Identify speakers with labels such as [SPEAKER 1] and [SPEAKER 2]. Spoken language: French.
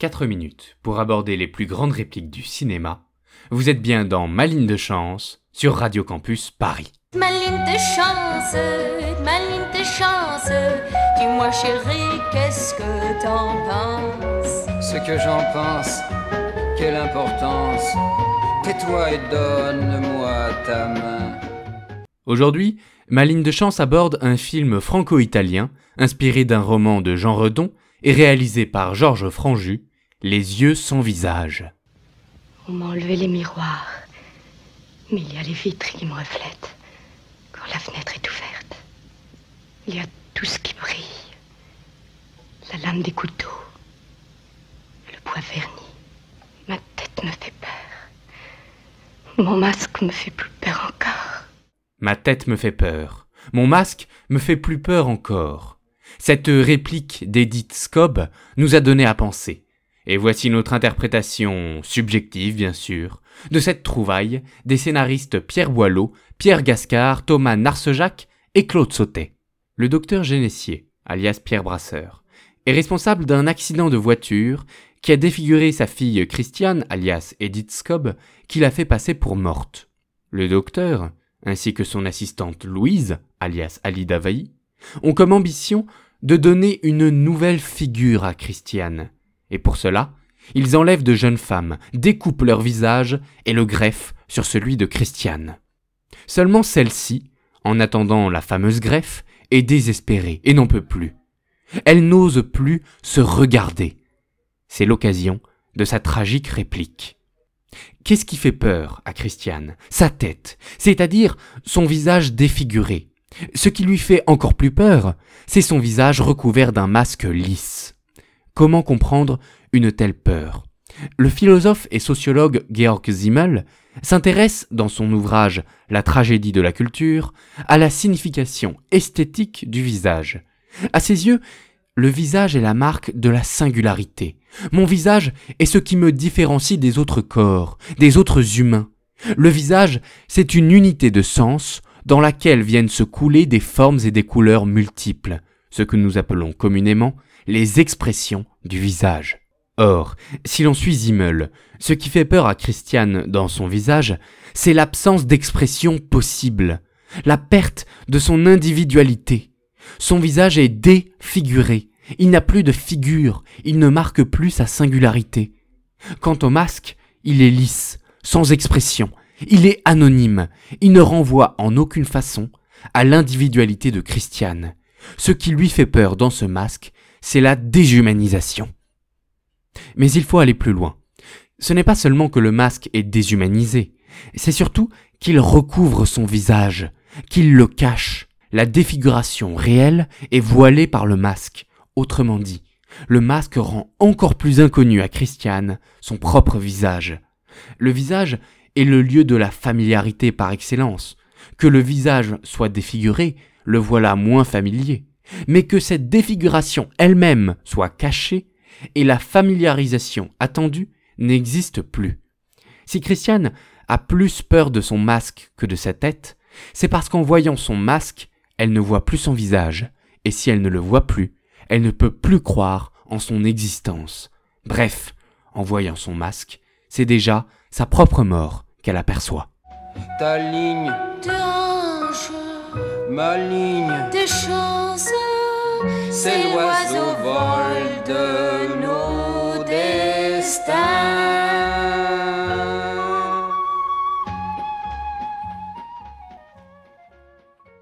[SPEAKER 1] 4 minutes pour aborder les plus grandes répliques du cinéma. Vous êtes bien dans Ma ligne de chance sur Radio Campus Paris.
[SPEAKER 2] Ma ligne de chance, ma ligne de chance. Dis-moi chérie, qu'est-ce que t'en penses?
[SPEAKER 3] Ce que j'en pense, quelle importance? Tais-toi et donne-moi ta main.
[SPEAKER 1] Aujourd'hui, Ma ligne de chance aborde un film franco-italien inspiré d'un roman de Jean Redon et réalisé par Georges Franju, Les yeux sans visage.
[SPEAKER 4] On m'a enlevé les miroirs, mais il y a les vitres qui me reflètent quand la fenêtre est ouverte. Il y a tout ce qui brille. La lame des couteaux, le bois verni. Ma tête me fait peur. Mon masque me fait plus peur encore.
[SPEAKER 1] Ma tête me fait peur. Mon masque me fait plus peur encore. Cette réplique d'Edith Scobb nous a donné à penser. Et voici notre interprétation, subjective bien sûr, de cette trouvaille des scénaristes Pierre Boileau, Pierre Gascard, Thomas Narcejac et Claude Sautet. Le docteur Génessier, alias Pierre Brasseur, est responsable d'un accident de voiture qui a défiguré sa fille Christiane, alias Edith Scobb, qui l'a fait passer pour morte. Le docteur, ainsi que son assistante Louise, alias Alida Vailly, ont comme ambition de donner une nouvelle figure à Christiane. Et pour cela, ils enlèvent de jeunes femmes, découpent leur visage et le greffent sur celui de Christiane. Seulement celle-ci, en attendant la fameuse greffe, est désespérée et n'en peut plus. Elle n'ose plus se regarder. C'est l'occasion de sa tragique réplique. Qu'est-ce qui fait peur à Christiane? Sa tête, c'est-à-dire son visage défiguré. Ce qui lui fait encore plus peur, c'est son visage recouvert d'un masque lisse. Comment comprendre une telle peur Le philosophe et sociologue Georg Simmel s'intéresse dans son ouvrage La tragédie de la culture à la signification esthétique du visage. À ses yeux, le visage est la marque de la singularité. Mon visage est ce qui me différencie des autres corps, des autres humains. Le visage, c'est une unité de sens dans laquelle viennent se couler des formes et des couleurs multiples, ce que nous appelons communément les expressions du visage. Or, si l'on suit Zimmel, ce qui fait peur à Christiane dans son visage, c'est l'absence d'expression possible, la perte de son individualité. Son visage est défiguré, il n'a plus de figure, il ne marque plus sa singularité. Quant au masque, il est lisse, sans expression, il est anonyme, il ne renvoie en aucune façon à l'individualité de Christiane. Ce qui lui fait peur dans ce masque, c'est la déshumanisation. Mais il faut aller plus loin. Ce n'est pas seulement que le masque est déshumanisé, c'est surtout qu'il recouvre son visage, qu'il le cache. La défiguration réelle est voilée par le masque. Autrement dit, le masque rend encore plus inconnu à Christiane son propre visage. Le visage est le lieu de la familiarité par excellence. Que le visage soit défiguré, le voilà moins familier. Mais que cette défiguration elle-même soit cachée, et la familiarisation attendue n'existe plus. Si Christiane a plus peur de son masque que de sa tête, c'est parce qu'en voyant son masque, elle ne voit plus son visage, et si elle ne le voit plus, elle ne peut plus croire en son existence. Bref, en voyant son masque, c'est déjà sa propre mort qu'elle aperçoit.
[SPEAKER 3] Ta ligne, ma c'est l'oiseau vol de nos destins.